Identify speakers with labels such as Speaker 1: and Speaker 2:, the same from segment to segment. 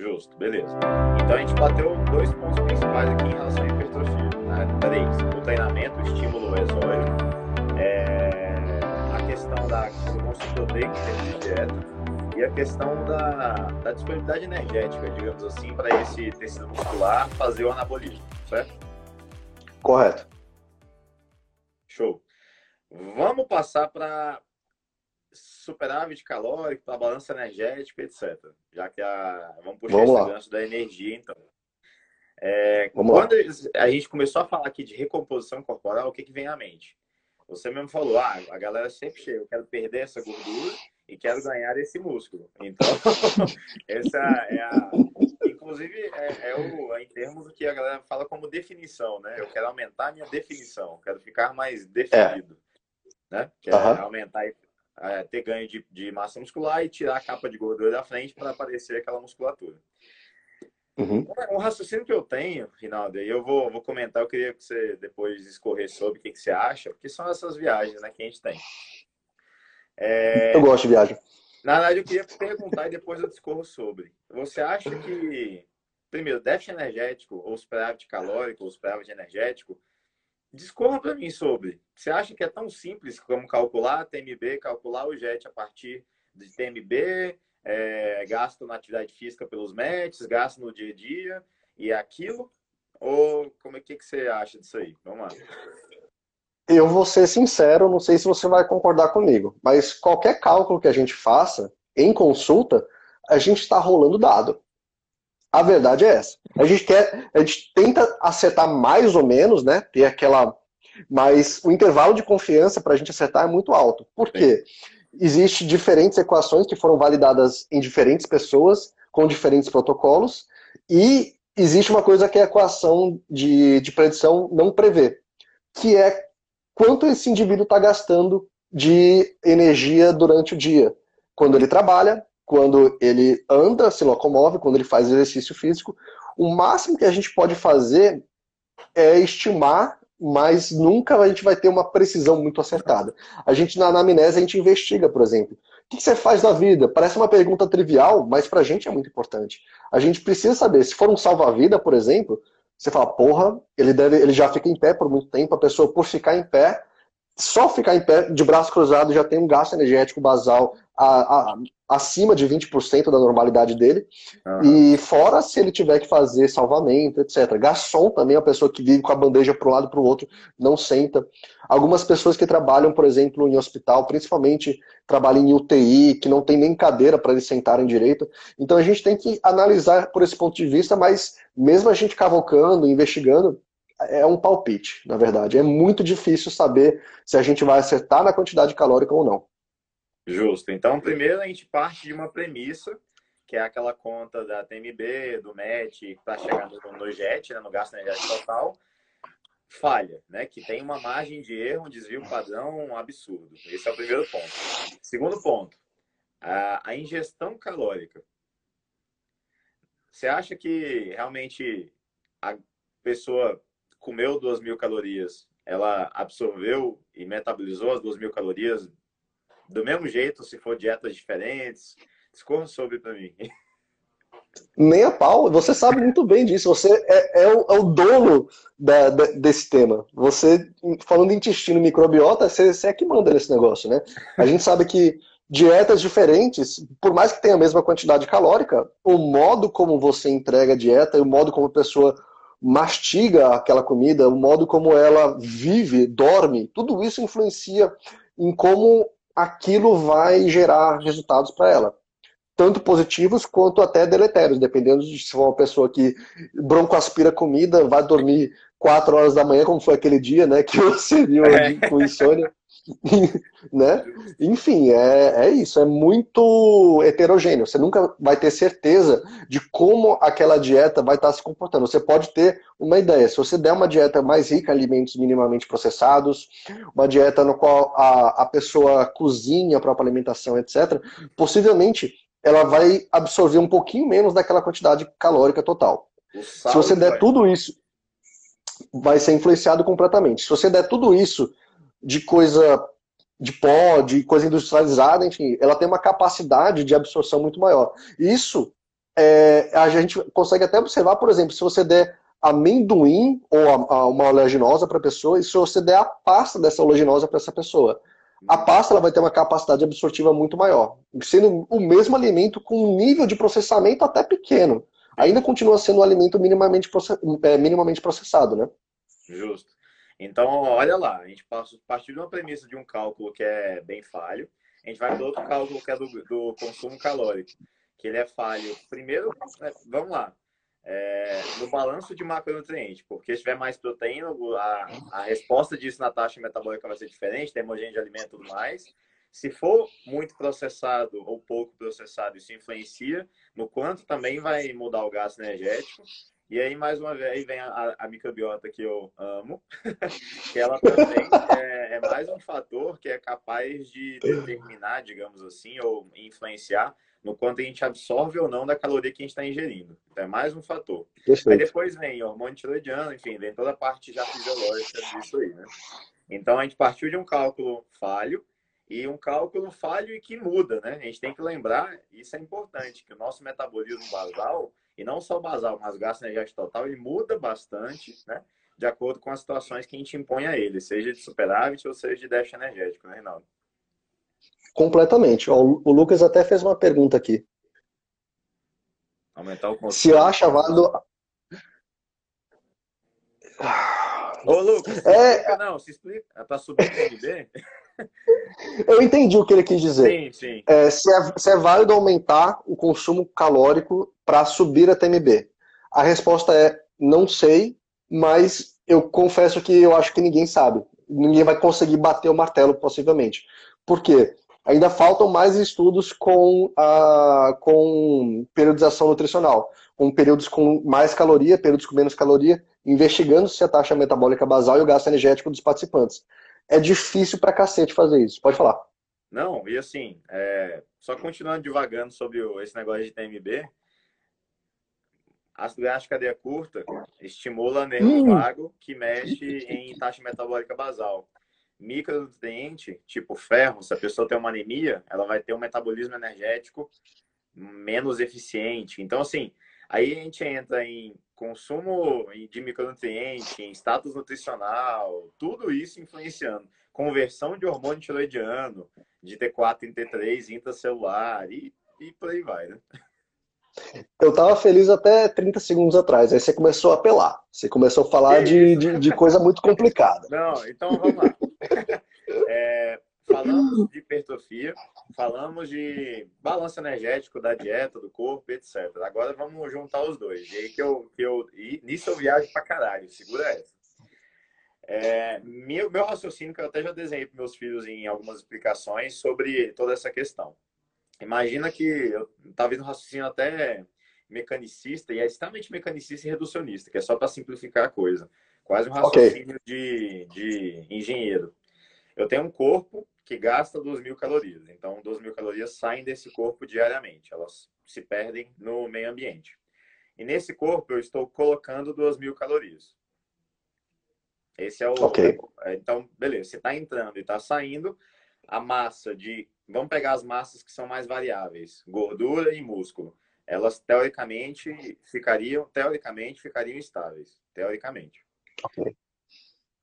Speaker 1: Justo, beleza. Então a gente bateu dois pontos principais aqui em relação à hipertrofia. Né? Três, o treinamento, o estímulo exógeno, é... a questão da do consultor técnico de dieta e a questão da, da disponibilidade energética, digamos assim, para esse tecido muscular fazer o anabolismo, certo?
Speaker 2: Correto.
Speaker 1: Show. Vamos passar para superávit calórico, para balança energética, etc. Já que a. Vamos puxar Vamos esse gancho da energia, então. É, quando lá. a gente começou a falar aqui de recomposição corporal, o que, que vem à mente? Você mesmo falou, ah, a galera sempre chega, eu quero perder essa gordura e quero ganhar esse músculo. Então, essa é a. Inclusive, é, é o, em termos do que a galera fala como definição, né? Eu quero aumentar a minha definição, quero ficar mais definido. É. Né? Quero uhum. aumentar é, ter ganho de, de, massa muscular e tirar a capa de gordura da frente para aparecer aquela musculatura. Uhum. Um raciocínio que eu tenho, Rinaldo, e eu vou, vou comentar, eu queria que você depois escorrer sobre o que, que você acha, porque são essas viagens né, que a gente tem.
Speaker 2: É... Eu gosto de viagem.
Speaker 1: Na verdade, eu queria perguntar e depois eu discorro sobre. Você acha que, primeiro, déficit energético, ou superávit calórico, ou superávit energético, Discorra para mim sobre. Você acha que é tão simples como calcular TMB, calcular o JET a partir de TMB, é, gasto na atividade física pelos METs, gasto no dia a dia e aquilo? Ou como é que, que você acha disso aí? Vamos lá.
Speaker 2: Eu vou ser sincero, não sei se você vai concordar comigo, mas qualquer cálculo que a gente faça em consulta, a gente está rolando dado. A verdade é essa. A gente quer, a gente tenta acertar mais ou menos, né? Ter aquela. Mas o intervalo de confiança para a gente acertar é muito alto. Por quê? Existem diferentes equações que foram validadas em diferentes pessoas, com diferentes protocolos, e existe uma coisa que a equação de, de predição não prevê, que é quanto esse indivíduo está gastando de energia durante o dia. Quando ele trabalha, quando ele anda, se locomove, quando ele faz exercício físico. O máximo que a gente pode fazer é estimar, mas nunca a gente vai ter uma precisão muito acertada. A gente, na anamnese, a gente investiga, por exemplo. O que você faz da vida? Parece uma pergunta trivial, mas pra gente é muito importante. A gente precisa saber, se for um salva-vida, por exemplo, você fala, porra, ele, deve, ele já fica em pé por muito tempo, a pessoa, por ficar em pé, só ficar em pé, de braço cruzado, já tem um gasto energético basal a, a, acima de 20% da normalidade dele. Uhum. E fora se ele tiver que fazer salvamento, etc. Garçom também é uma pessoa que vive com a bandeja para um lado e para o outro, não senta. Algumas pessoas que trabalham, por exemplo, em hospital, principalmente trabalham em UTI, que não tem nem cadeira para eles sentarem direito. Então a gente tem que analisar por esse ponto de vista, mas mesmo a gente cavocando, investigando, é um palpite, na verdade. É muito difícil saber se a gente vai acertar na quantidade calórica ou não.
Speaker 1: Justo. Então, primeiro a gente parte de uma premissa, que é aquela conta da TMB, do MET, para chegar no, no JET, né, no gasto energético total, falha, né? Que tem uma margem de erro, um desvio padrão absurdo. Esse é o primeiro ponto. Segundo ponto, a, a ingestão calórica. Você acha que realmente a pessoa comeu 2 mil calorias, ela absorveu e metabolizou as 2 mil calorias do mesmo jeito, se for dietas diferentes? Discorra sobre para mim.
Speaker 2: Nem a pau, você sabe muito bem disso. Você é, é, o, é o, dono da, da, desse tema. Você, falando em intestino microbiota, você, você é que manda nesse negócio, né? A gente sabe que dietas diferentes, por mais que tenha a mesma quantidade calórica, o modo como você entrega a dieta e o modo como a pessoa mastiga aquela comida, o modo como ela vive, dorme, tudo isso influencia em como aquilo vai gerar resultados para ela. Tanto positivos quanto até deletérios, dependendo de se for uma pessoa que broncoaspira comida, vai dormir 4 horas da manhã, como foi aquele dia, né, que você viu ali com insônia. né? Enfim, é, é isso, é muito heterogêneo. Você nunca vai ter certeza de como aquela dieta vai estar se comportando. Você pode ter uma ideia. Se você der uma dieta mais rica em alimentos minimamente processados, uma dieta no qual a, a pessoa cozinha a própria alimentação, etc., possivelmente ela vai absorver um pouquinho menos daquela quantidade calórica total. Se você der tudo isso, vai ser influenciado completamente. Se você der tudo isso de coisa de pó, de coisa industrializada, enfim, ela tem uma capacidade de absorção muito maior. Isso é, a gente consegue até observar, por exemplo, se você der amendoim ou a, a uma oleaginosa para a pessoa e se você der a pasta dessa oleaginosa para essa pessoa. A pasta ela vai ter uma capacidade absortiva muito maior, sendo o mesmo alimento com um nível de processamento até pequeno. Ainda continua sendo um alimento minimamente, é, minimamente processado, né?
Speaker 1: Justo. Então, olha lá, a gente partiu de uma premissa de um cálculo que é bem falho, a gente vai para outro cálculo que é do, do consumo calórico, que ele é falho. Primeiro, né, vamos lá, é, no balanço de macronutriente, porque se tiver mais proteína, a, a resposta disso na taxa metabólica vai ser diferente, tem hemogêneo de alimento e tudo mais. Se for muito processado ou pouco processado, isso influencia no quanto também vai mudar o gasto energético. E aí, mais uma vez, vem a, a microbiota que eu amo, que ela também é, é, mais um fator que é capaz de determinar, digamos assim, ou influenciar no quanto a gente absorve ou não da caloria que a gente está ingerindo. Então, é mais um fator. Perfeito. Aí depois vem hormônio tiroidiano, enfim, vem toda a parte já fisiológica disso aí, né? Então, a gente partiu de um cálculo falho e um cálculo falho e que muda, né? A gente tem que lembrar, isso é importante, que o nosso metabolismo basal, e não só basal, mas gasto energético total, ele muda bastante, né? De acordo com as situações que a gente impõe a ele, seja de superávit ou seja de déficit energético, né, Reinaldo?
Speaker 2: Completamente. O Lucas até fez uma pergunta aqui.
Speaker 1: Aumentar o consumo.
Speaker 2: Se acha válido.
Speaker 1: Ô, Lucas, é... não, se explica. É para subir o PIB?
Speaker 2: Eu entendi o que ele quis dizer.
Speaker 1: Sim, sim.
Speaker 2: É, se, é, se é válido aumentar o consumo calórico para subir a TMB. A resposta é não sei, mas eu confesso que eu acho que ninguém sabe. Ninguém vai conseguir bater o martelo, possivelmente. Por quê? ainda faltam mais estudos com, a, com periodização nutricional, com períodos com mais caloria, períodos com menos caloria, investigando se a taxa metabólica basal e o gasto energético dos participantes. É difícil pra cacete fazer isso. Pode falar.
Speaker 1: Não, e assim, é, só continuando divagando sobre esse negócio de TMB, ácido graxo de cadeia curta estimula nervo hum. vago que mexe em taxa metabólica basal micronutriente, tipo ferro, se a pessoa tem uma anemia, ela vai ter um metabolismo energético menos eficiente. Então, assim, aí a gente entra em consumo de micronutriente, em status nutricional, tudo isso influenciando. Conversão de hormônio tiroidiano, de T4 em T3 intracelular e, e por aí vai, né?
Speaker 2: Eu tava feliz até 30 segundos atrás. Aí você começou a apelar. Você começou a falar de, de, de, coisa muito complicada.
Speaker 1: Não, então vamos lá. É, falamos de hipertrofia, falamos de balanço energético da dieta, do corpo, etc. Agora vamos juntar os dois. E aí que eu, que eu e nisso eu viajo pra caralho. Segura essa. É, meu, meu raciocínio, que eu até já desenhei para meus filhos em algumas explicações sobre toda essa questão. Imagina que eu estava vendo um raciocínio até mecanicista, e é extremamente mecanicista e reducionista, que é só para simplificar a coisa. Quase um raciocínio okay. de, de engenheiro. Eu tenho um corpo que gasta 2 mil calorias. Então, 2 mil calorias saem desse corpo diariamente. Elas se perdem no meio ambiente. E nesse corpo, eu estou colocando 2 mil calorias. Esse é o.
Speaker 2: Okay.
Speaker 1: Então, beleza. Você está entrando e está saindo. A massa de Vamos pegar as massas que são mais variáveis, gordura e músculo. Elas teoricamente ficariam, teoricamente ficariam estáveis, teoricamente.
Speaker 2: Okay.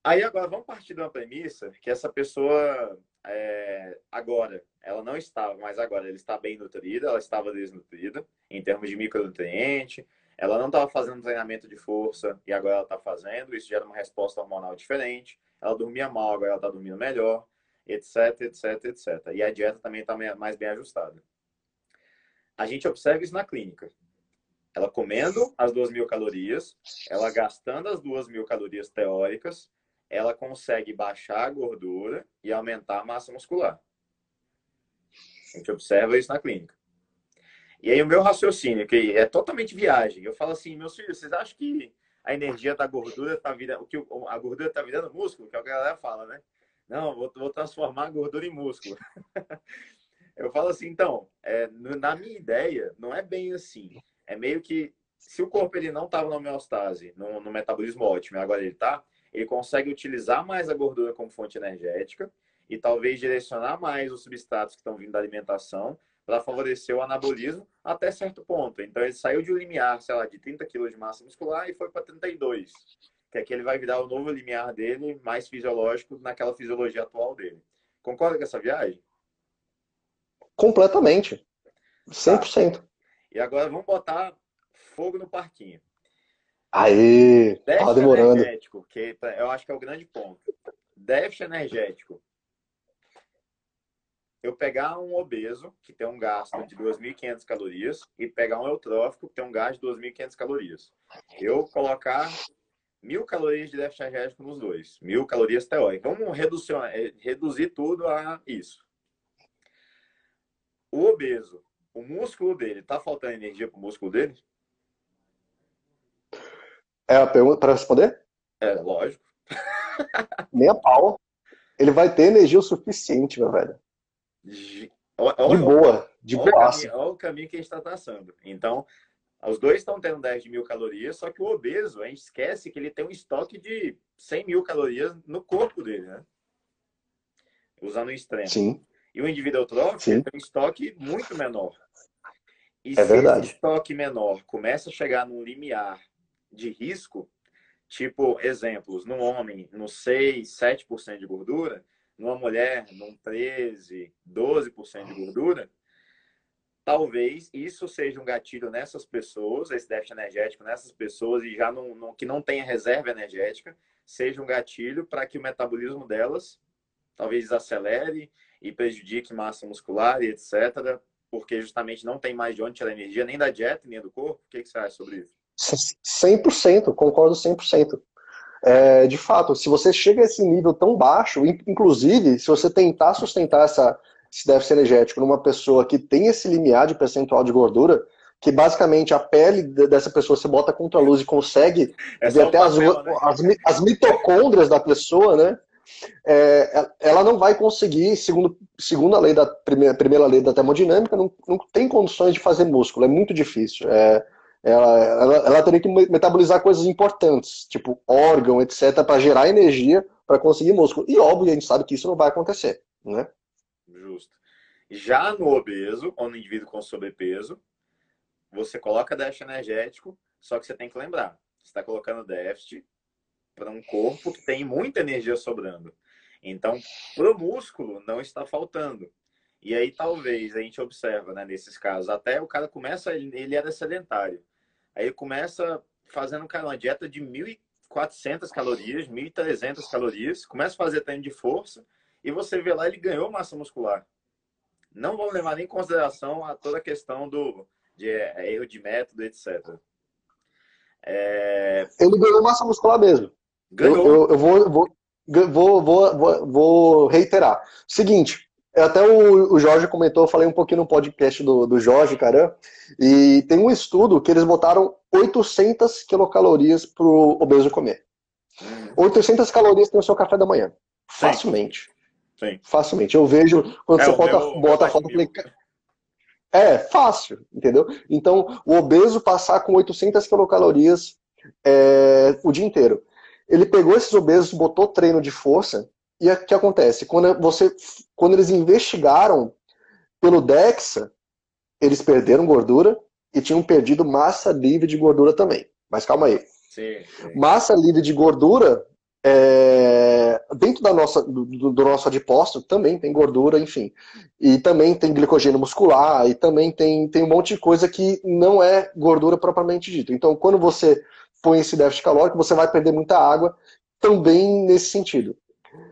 Speaker 1: Aí agora vamos partir de uma premissa que essa pessoa é, agora, ela não estava, mas agora ela está bem nutrida, ela estava desnutrida em termos de micronutriente, ela não estava fazendo treinamento de força e agora ela está fazendo, isso gera uma resposta hormonal diferente. Ela dormia mal, agora ela está dormindo melhor etc, etc, etc. E a dieta também está mais bem ajustada. A gente observa isso na clínica. Ela comendo as duas mil calorias, ela gastando as duas mil calorias teóricas, ela consegue baixar a gordura e aumentar a massa muscular. A gente observa isso na clínica. E aí o meu raciocínio, que é totalmente viagem, eu falo assim, meus filhos, vocês acham que a energia da gordura está virando, que a gordura está virando músculo, que é o que a galera fala, né? Não, vou, vou transformar a gordura em músculo. eu falo assim, então, é, na minha ideia, não é bem assim. É meio que, se o corpo ele não estava na homeostase, no, no metabolismo ótimo, agora ele está, ele consegue utilizar mais a gordura como fonte energética e talvez direcionar mais os substratos que estão vindo da alimentação para favorecer o anabolismo até certo ponto. Então ele saiu de um limiar, sei lá, de 30 kg de massa muscular e foi para 32, que aqui ele vai virar o novo limiar dele, mais fisiológico naquela fisiologia atual dele. Concorda com essa viagem?
Speaker 2: Completamente. 100%. Tá.
Speaker 1: E agora vamos botar fogo no parquinho.
Speaker 2: Aê! Déficit demorando.
Speaker 1: energético, que eu acho que é o grande ponto. Déficit energético. Eu pegar um obeso, que tem um gasto de 2.500 calorias, e pegar um eutrófico, que tem um gasto de 2.500 calorias. Eu colocar mil calorias de déficit energético nos dois. Mil calorias teóricas. Vamos reduzir, é, reduzir tudo a isso. O obeso, o músculo dele, tá faltando energia pro músculo dele?
Speaker 2: É a pergunta para responder?
Speaker 1: É, lógico.
Speaker 2: Nem a pau. Ele vai ter energia o suficiente, meu velho. De, olha, de boa, de
Speaker 1: olha boa. Olha o caminho que a gente está traçando. Então, os dois estão tendo 10 mil calorias, só que o obeso, a gente esquece que ele tem um estoque de 100 mil calorias no corpo dele, né? Usando o extremo.
Speaker 2: Sim.
Speaker 1: E o indivíduo eutrófico tem um estoque muito menor. E
Speaker 2: é
Speaker 1: se
Speaker 2: verdade.
Speaker 1: esse estoque menor começa a chegar num limiar de risco, tipo, exemplos, no homem, no 6, 7% de gordura, numa mulher, num 13, 12% de gordura, talvez isso seja um gatilho nessas pessoas, esse déficit energético nessas pessoas, e já não, não que não tenha reserva energética, seja um gatilho para que o metabolismo delas talvez desacelere e prejudique massa muscular e etc., porque justamente não tem mais de onde tirar energia, nem da dieta, nem do corpo. O que, que você acha sobre isso?
Speaker 2: 100%, concordo 100%. É, de fato, se você chega a esse nível tão baixo, inclusive, se você tentar sustentar essa, esse déficit energético numa pessoa que tem esse limiar de percentual de gordura, que basicamente a pele dessa pessoa você bota contra a luz e consegue é ver até papel, as, né? as, as, mitocôndrias da pessoa, né? É, ela não vai conseguir, segundo, segundo a lei da primeira, primeira lei da termodinâmica, não, não tem condições de fazer músculo, é muito difícil. É, ela, ela, ela teria que metabolizar coisas importantes, tipo órgão, etc., para gerar energia para conseguir músculo. E óbvio, a gente sabe que isso não vai acontecer, né?
Speaker 1: Justo. Já no obeso, ou no indivíduo com sobrepeso, você coloca déficit energético, só que você tem que lembrar, você está colocando déficit para um corpo que tem muita energia sobrando. Então, para o músculo não está faltando. E aí talvez a gente observa, né, nesses casos, até o cara começa, ele era sedentário. Aí começa fazendo cara, uma dieta de 1.400 calorias, 1.300 calorias, começa a fazer treino de força e você vê lá ele ganhou massa muscular. Não vamos levar nem em consideração a toda a questão do de é, erro de método, etc.
Speaker 2: É... Ele ganhou massa muscular mesmo. Ganhou. Eu, eu, eu vou, vou, vou, vou, vou reiterar. Seguinte, até o, o Jorge comentou, eu falei um pouquinho no podcast do, do Jorge Caran, e tem um estudo que eles botaram 800 quilocalorias para o obeso comer. 800 calorias tem o seu café da manhã. Facilmente.
Speaker 1: Sim.
Speaker 2: Facilmente. Eu vejo quando é, você bota, meu, bota a foto. Falei, é, fácil, entendeu? Então, o obeso passar com 800 quilocalorias é, o dia inteiro. Ele pegou esses obesos, botou treino de força, e o que acontece? Quando, você, quando eles investigaram pelo DEXA, eles perderam gordura e tinham perdido massa livre de gordura também. Mas calma aí.
Speaker 1: Sim, sim.
Speaker 2: Massa livre de gordura, é, dentro da nossa, do, do, nosso adipócito, também tem gordura, enfim. E também tem glicogênio muscular, e também tem, tem um monte de coisa que não é gordura propriamente dita. Então, quando você põe esse déficit calórico, você vai perder muita água também nesse sentido.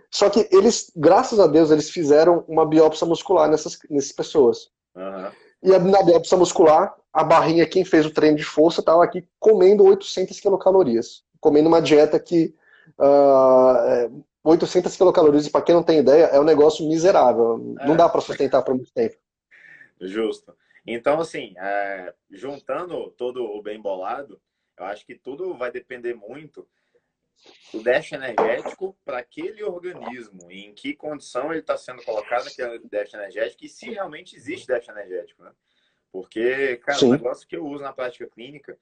Speaker 2: Só que eles, graças a Deus, eles fizeram uma biópsia muscular nessas, nessas pessoas.
Speaker 1: Uhum.
Speaker 2: E na biópsia muscular, a barrinha, quem fez o treino de força, estava aqui comendo 800 quilocalorias. Comendo uma dieta que. Uh, 800 quilocalorias, para quem não tem ideia, é um negócio miserável. É. Não dá para sustentar por muito tempo.
Speaker 1: Justo. Então, assim, é, juntando todo o bem bolado, eu acho que tudo vai depender muito o déficit energético para aquele organismo e em que condição ele está sendo colocado naquele déficit energético e se realmente existe déficit energético, né? Porque, cara, Sim. um negócio que eu uso na prática clínica,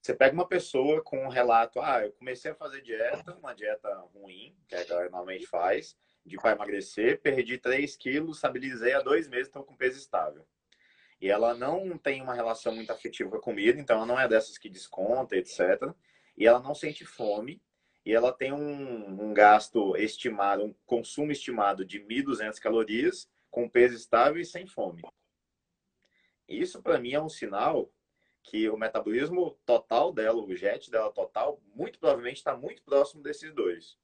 Speaker 1: você pega uma pessoa com um relato, ah, eu comecei a fazer dieta, uma dieta ruim, que é a galera normalmente faz, de para emagrecer, perdi 3 quilos, estabilizei há dois meses, estou com peso estável. e ela não tem uma relação muito afetiva com a comida, então ela não é dessas que desconta, etc. E ela não sente fome, e ela tem um, um gasto estimado, um consumo estimado de 1.200 calorias, com peso estável e sem fome. Isso, para mim, é um sinal que o metabolismo total dela, o jet dela total, muito provavelmente está muito próximo desses dois.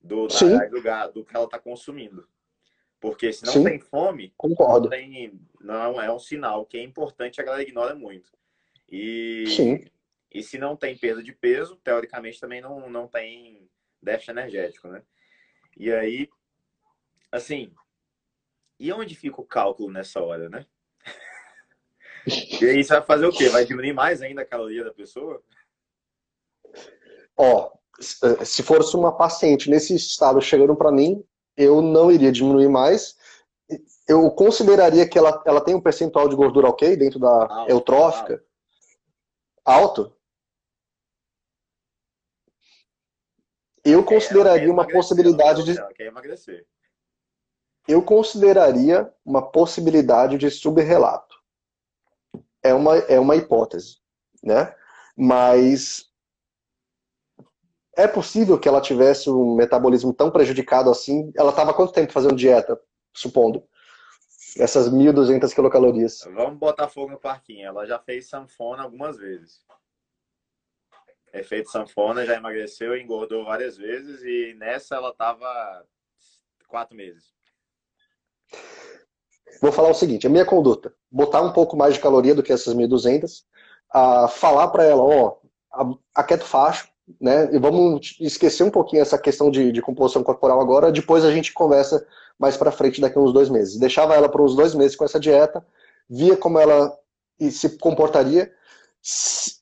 Speaker 1: Do, da, do, do, que ela está consumindo. Porque se não Sim. tem fome,
Speaker 2: Concordo.
Speaker 1: Não, tem, não é um sinal que é importante, a galera ignora muito. E,
Speaker 2: Sim.
Speaker 1: E se não tem perda de peso, teoricamente também não, não tem déficit energético, né? E aí, assim, e onde fica o cálculo nessa hora, né? E aí você vai fazer o quê? Vai diminuir mais ainda a caloria da pessoa?
Speaker 2: Ó, se fosse uma paciente nesse estado chegando para mim, eu não iria diminuir mais. Eu consideraria que ela, ela tem um percentual de gordura ok dentro da alto, eutrófica. Alto. alto. Eu consideraria uma possibilidade de.
Speaker 1: Ela quer emagrecer.
Speaker 2: Eu consideraria uma possibilidade de subrelato. É uma, é uma hipótese, né? Mas é possível que ela tivesse um metabolismo tão prejudicado assim? Ela estava quanto tempo fazendo dieta, supondo? Essas 1.200 quilocalorias.
Speaker 1: Vamos botar fogo no parquinho. Ela já fez sanfona algumas vezes. Efeito sanfona, já emagreceu, engordou várias vezes e nessa ela estava quatro meses.
Speaker 2: Vou falar o seguinte, a minha conduta, botar um pouco mais de caloria do que essas 1.200, uh, falar para ela, ó, aquieta o facho, né? E vamos esquecer um pouquinho essa questão de, de composição corporal agora, depois a gente conversa mais para frente daqui a uns dois meses. Deixava ela por uns dois meses com essa dieta, via como ela se comportaria.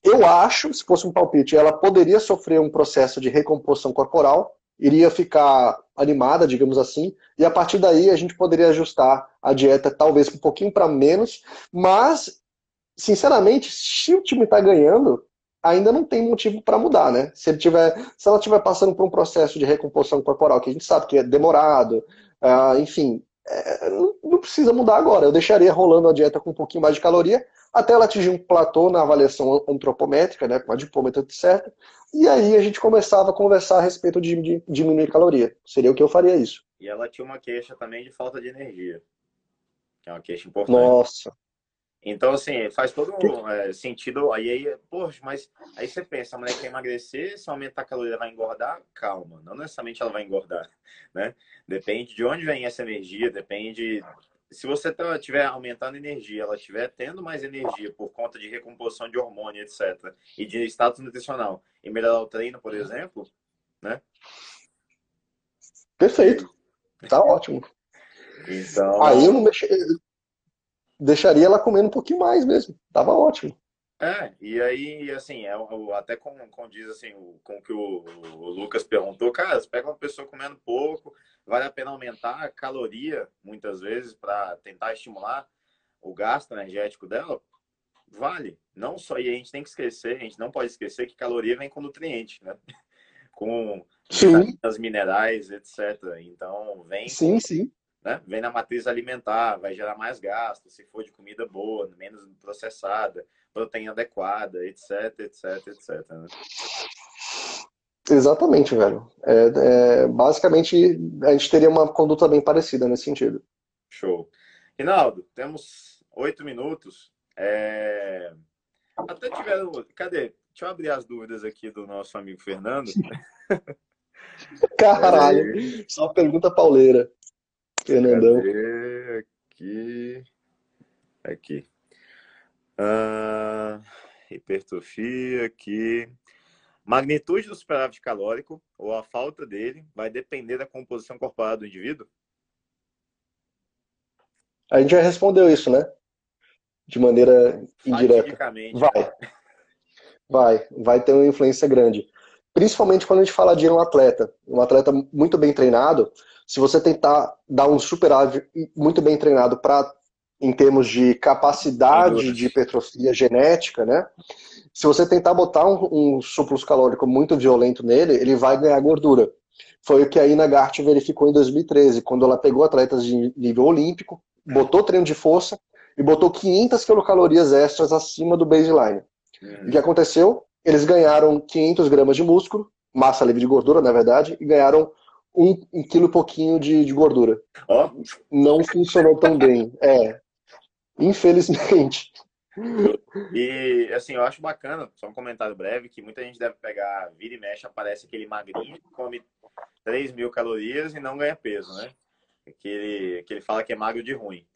Speaker 2: Eu acho, se fosse um palpite, ela poderia sofrer um processo de recomposição corporal, iria ficar animada, digamos assim, e a partir daí a gente poderia ajustar a dieta talvez um pouquinho para menos, mas sinceramente, se o time está ganhando, ainda não tem motivo para mudar, né? Se, ele tiver, se ela estiver passando por um processo de recomposição corporal, que a gente sabe que é demorado, uh, enfim, é, não, não, precisa mudar agora. Eu deixaria rolando a dieta com um pouquinho mais de caloria, até ela atingir um platô na avaliação antropométrica, né, com a dipômetro certa, e aí a gente começava a conversar a respeito de, de diminuir caloria. Seria o que eu faria isso.
Speaker 1: E ela tinha uma queixa também de falta de energia, que é uma queixa importante.
Speaker 2: Nossa.
Speaker 1: Então, assim, faz todo é, sentido. Aí, aí, poxa, mas aí você pensa, a mulher quer emagrecer, se aumentar a caloria, vai engordar? Calma, não necessariamente ela vai engordar, né? Depende de onde vem essa energia, depende. Se você estiver tá, aumentando energia, ela estiver tendo mais energia por conta de recomposição de hormônio, etc., e de status nutricional, e melhorar o treino, por exemplo, né?
Speaker 2: Perfeito. Tá ótimo.
Speaker 1: Então...
Speaker 2: Aí eu não mexi, deixaria ela comendo um pouquinho mais mesmo. Tava ótimo.
Speaker 1: É, e aí, assim, é, até com, com diz assim, com que o, o, Lucas perguntou, cara, você pega uma pessoa comendo pouco, vale a pena aumentar a caloria, muitas vezes, para tentar estimular o gasto energético dela? Vale. Não só, e a gente tem que esquecer, a gente não pode esquecer que caloria vem com nutriente, né? Com vitaminas, minerais, etc. Então, vem
Speaker 2: sim, sim
Speaker 1: né? Vem na matriz alimentar, vai gerar mais gasto, se for de comida boa, menos processada, proteína adequada, etc, etc, etc. Né?
Speaker 2: Exatamente, velho. É, é, basicamente, a gente teria uma conduta bem parecida nesse sentido.
Speaker 1: Show. Rinaldo, temos oito minutos. É... Até tiveram. Cadê? Deixa eu abrir as dúvidas aqui do nosso amigo Fernando.
Speaker 2: Caralho, é... só pergunta pauleira. Fernandão.
Speaker 1: Cadê? Aqui. Aqui. Ah, hipertrofia aqui. Magnitude do superávit calórico ou a falta dele vai depender da composição corporal do indivíduo?
Speaker 2: A gente já respondeu isso, né? De maneira indireta. Vai. Vai. Vai ter uma influência grande. Principalmente quando a gente fala de um atleta. Um atleta muito bem treinado, se você tentar dar um superávit muito bem treinado para em termos de capacidade de hipertrofia genética, né? Se você tentar botar um, um surplus calórico muito violento nele, ele vai ganhar gordura. Foi o que a Ina Gart verificou em 2013, quando ela pegou atletas de nível olímpico, botou treino de força e botou 500 quilocalorias extras acima do baseline. Uhum. O que aconteceu? Eles ganharam 500 gramas de músculo, massa livre de gordura, na verdade, e ganharam um, um quilo e pouquinho de, de gordura.
Speaker 1: Oh.
Speaker 2: Não funcionou tão bem. É. Infelizmente.
Speaker 1: E assim, eu acho bacana, só um comentário breve, que muita gente deve pegar, vira e mexe, aparece aquele magrinho que come 3 mil calorias e não ganha peso, né? Que ele, que ele fala que é magro de ruim.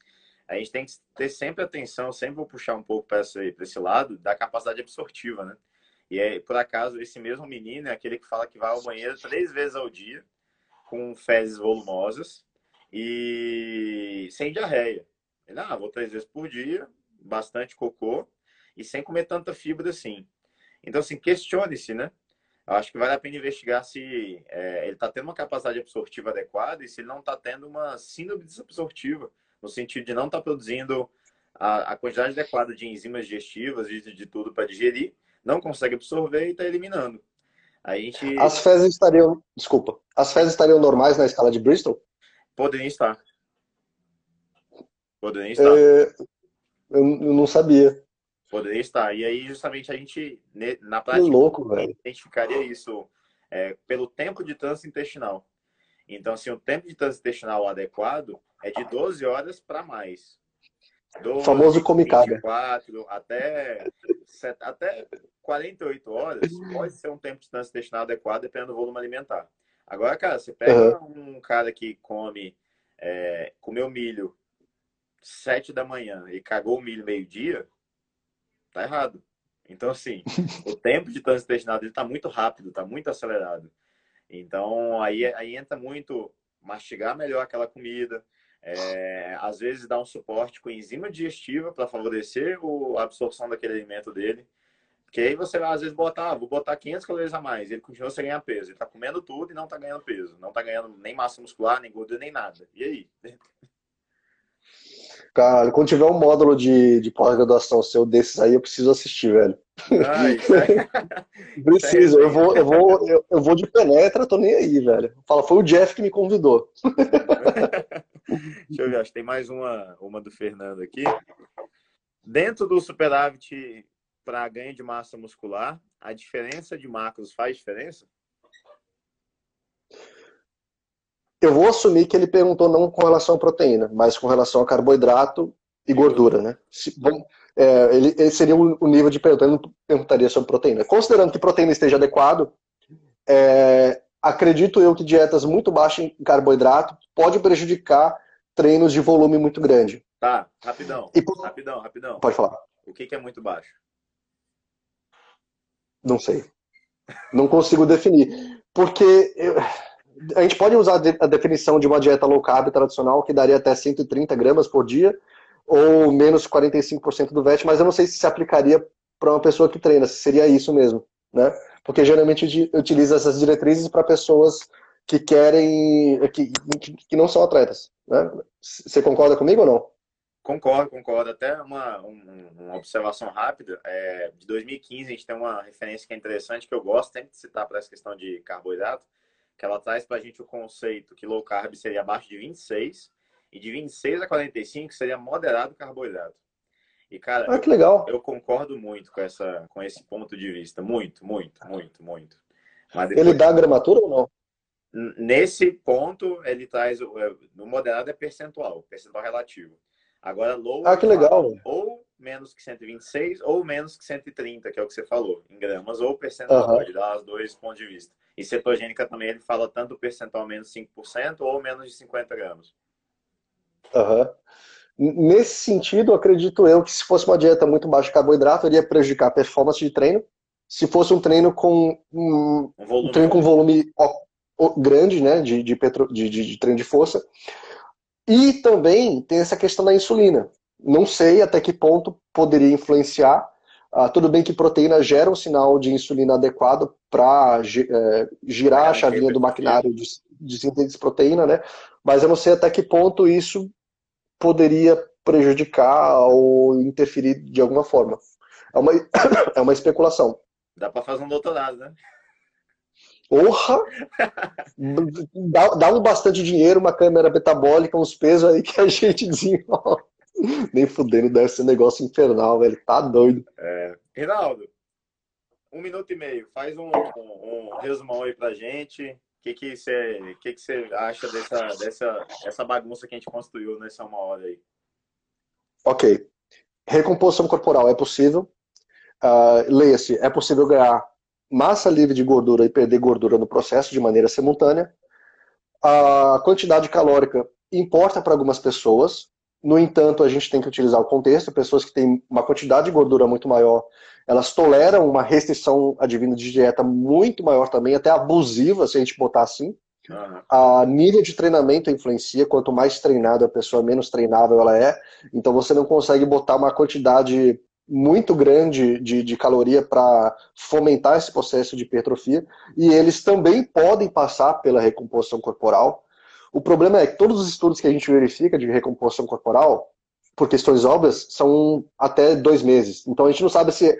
Speaker 1: A gente tem que ter sempre atenção, sempre vou puxar um pouco para esse, esse lado, da capacidade absortiva, né? E é, por acaso, esse mesmo menino é aquele que fala que vai ao banheiro três vezes ao dia, com fezes volumosas e sem diarreia. Ele, ah, vou três vezes por dia, bastante cocô e sem comer tanta fibra assim. Então, assim, questione-se, né? Eu acho que vale a pena investigar se é, ele está tendo uma capacidade absortiva adequada e se ele não está tendo uma síndrome desabsortiva, no sentido de não estar tá produzindo a, a, quantidade adequada de enzimas digestivas, de, de tudo para digerir, não consegue absorver e está eliminando. A gente...
Speaker 2: As fezes estariam, desculpa, as fezes estariam normais na escala de Bristol?
Speaker 1: Poderiam estar. Poderiam estar.
Speaker 2: É, eu, não sabia.
Speaker 1: Poderia estar. E aí, justamente, a gente, na prática,
Speaker 2: que louco, velho.
Speaker 1: identificaria isso é, pelo tempo de trânsito intestinal. Então, assim, o tempo de trânsito intestinal adequado é de 12 horas para mais.
Speaker 2: 12, o famoso come
Speaker 1: 24, até, até 48 horas pode ser um tempo de trânsito intestinal adequado, dependendo do volume alimentar. Agora, cara, você pega uhum. um cara que come, é, comeu milho sete da manhã e cagou o milho meio-dia, tá errado. Então, assim, o tempo de trânsito intestinal dele tá muito rápido, tá muito acelerado. Então, aí, aí entra muito mastigar melhor aquela comida, é, às vezes dar um suporte com enzima digestiva para favorecer a absorção daquele alimento dele. Porque aí você vai, às vezes, botar, ah, vou botar 500 calorias a mais, ele continua sem ganhar peso. Ele está comendo tudo e não está ganhando peso. Não está ganhando nem massa muscular, nem gordura, nem nada. E aí?
Speaker 2: Cara, quando tiver um módulo de, de pós-graduação seu desses aí, eu preciso assistir, velho.
Speaker 1: Ah, isso
Speaker 2: preciso, eu vou, eu, vou, eu, eu, vou de penetra, tô nem aí, velho. Fala, foi o Jeff que me convidou.
Speaker 1: Deixa eu ver, acho que tem mais uma, uma do Fernando aqui. Dentro do superávit para ganho de massa muscular, a diferença de macros faz diferença?
Speaker 2: Eu vou assumir que ele perguntou não com relação à proteína, mas com relação a carboidrato e gordura, né? Se, bom, é, ele, ele, seria o, nível de pergunta, eu não perguntaria sobre proteína. Considerando que proteína esteja adequado, é, acredito eu que dietas muito baixas em carboidrato pode prejudicar treinos de volume muito grande.
Speaker 1: Tá, rapidão, e, rapidão, rapidão.
Speaker 2: Pode falar.
Speaker 1: O que, que é muito baixo?
Speaker 2: Não sei. Não consigo definir. Porque eu a gente pode usar a definição de uma dieta low carb tradicional, que daria até 130 gramas por dia, ou menos 45% do VET, mas eu não sei se se aplicaria para uma pessoa que treina, se seria isso mesmo, né? Porque geralmente utiliza essas diretrizes para pessoas que querem, que, que não são atletas, né? Você concorda comigo ou não?
Speaker 1: Concordo, concordo. Até uma, uma observação rápida. É, de 2015, a gente tem uma referência que é interessante, que eu gosto sempre de citar para essa questão de carboidrato, que ela traz para a gente o conceito que low carb seria abaixo de 26 e de 26 a 45 seria moderado carboidrato. E, cara,
Speaker 2: ah, que legal.
Speaker 1: Eu, eu, concordo muito com, essa, com esse ponto de vista. Muito, muito, muito, muito.
Speaker 2: Depois, ele dá gramatura ou não?
Speaker 1: Nesse ponto, ele traz. É, no moderado é percentual, percentual relativo. Agora, low.
Speaker 2: Ah, que legal.
Speaker 1: Ou menos que 126 ou menos que 130, que é o que você falou, em gramas, ou percentual, uhum. pode dar os dois pontos de vista. E cetogênica também ele fala tanto percentual menos 5% ou menos de 50 gramas.
Speaker 2: Uhum. Nesse sentido, acredito eu que se fosse uma dieta muito baixa de carboidrato, iria prejudicar a performance de treino. Se fosse um treino com um, um, um treino com volume grande, né, de, de, petro, de, de, de treino de força. E também tem essa questão da insulina. Não sei até que ponto poderia influenciar, ah, tudo bem que proteína gera um sinal de insulina adequado para é, girar a chavinha do maquinário de, de síntese de proteína, né? Mas eu não sei até que ponto isso poderia prejudicar ou interferir de alguma forma. É uma, é uma especulação.
Speaker 1: Dá para fazer um doutorado, né?
Speaker 2: Porra! dá, dá um bastante dinheiro, uma câmera metabólica, uns pesos aí que a gente desenrola. Nem fudendo, deve ser um negócio infernal, velho. Tá doido.
Speaker 1: É. Rinaldo, um minuto e meio. Faz um, um, um resumão aí pra gente. O que que você que que acha dessa, dessa essa bagunça que a gente construiu nessa uma hora aí?
Speaker 2: Ok. Recomposição corporal é possível. Uh, Leia-se, é possível ganhar massa livre de gordura e perder gordura no processo de maneira simultânea. A quantidade calórica importa para algumas pessoas, no entanto, a gente tem que utilizar o contexto. Pessoas que têm uma quantidade de gordura muito maior, elas toleram uma restrição advinda de dieta muito maior também, até abusiva, se a gente botar assim. A nível de treinamento influencia. Quanto mais treinada a pessoa, menos treinável ela é. Então você não consegue botar uma quantidade muito grande de, de caloria para fomentar esse processo de hipertrofia. E eles também podem passar pela recomposição corporal. O problema é que todos os estudos que a gente verifica de recomposição corporal, por questões óbvias, são até dois meses. Então a gente não sabe se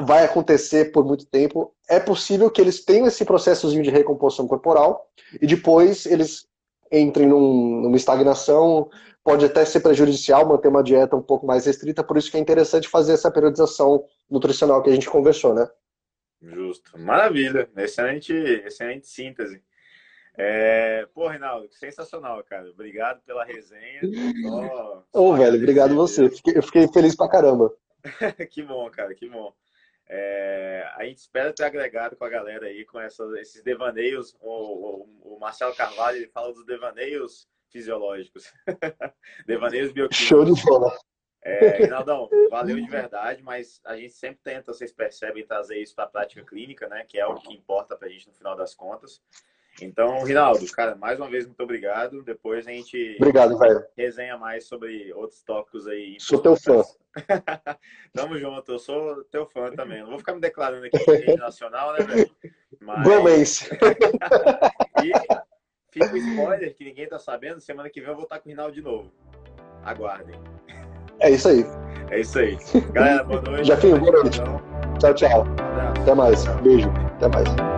Speaker 2: vai acontecer por muito tempo. É possível que eles tenham esse processozinho de recomposição corporal e depois eles entrem num, numa estagnação. Pode até ser prejudicial manter uma dieta um pouco mais restrita, por isso que é interessante fazer essa periodização nutricional que a gente conversou, né?
Speaker 1: Justo. Maravilha. Excelente, excelente síntese. É... Pô, Reinaldo, sensacional, cara. Obrigado pela resenha.
Speaker 2: Ô, oh, velho, obrigado você. Eu fiquei feliz pra caramba.
Speaker 1: que bom, cara, que bom. É... a gente espera ter agregado com a galera aí, com essa, esses devaneios. O, o, o, Marcelo Carvalho ele fala dos devaneios fisiológicos. devaneios bioquímicos.
Speaker 2: Show de bola.
Speaker 1: É, Reinaldão, valeu de verdade, mas a gente sempre tenta, vocês percebem, trazer isso para a prática clínica, né? Que é o que importa para a gente no final das contas. Então, Rinaldo, cara, mais uma vez, muito obrigado. Depois a gente
Speaker 2: obrigado, velho.
Speaker 1: resenha mais sobre outros tópicos aí.
Speaker 2: Sou teu fã.
Speaker 1: Tamo junto, eu sou teu fã também. Não vou ficar me declarando aqui em rede nacional, né, velho?
Speaker 2: Mas...
Speaker 1: e fica o spoiler que ninguém tá sabendo. Semana que vem eu vou estar com o Rinaldo de novo. Aguardem.
Speaker 2: É isso aí.
Speaker 1: É isso aí. Galera, boa noite.
Speaker 2: Já boa noite. Tchau, tchau. Até mais. Beijo. Até mais.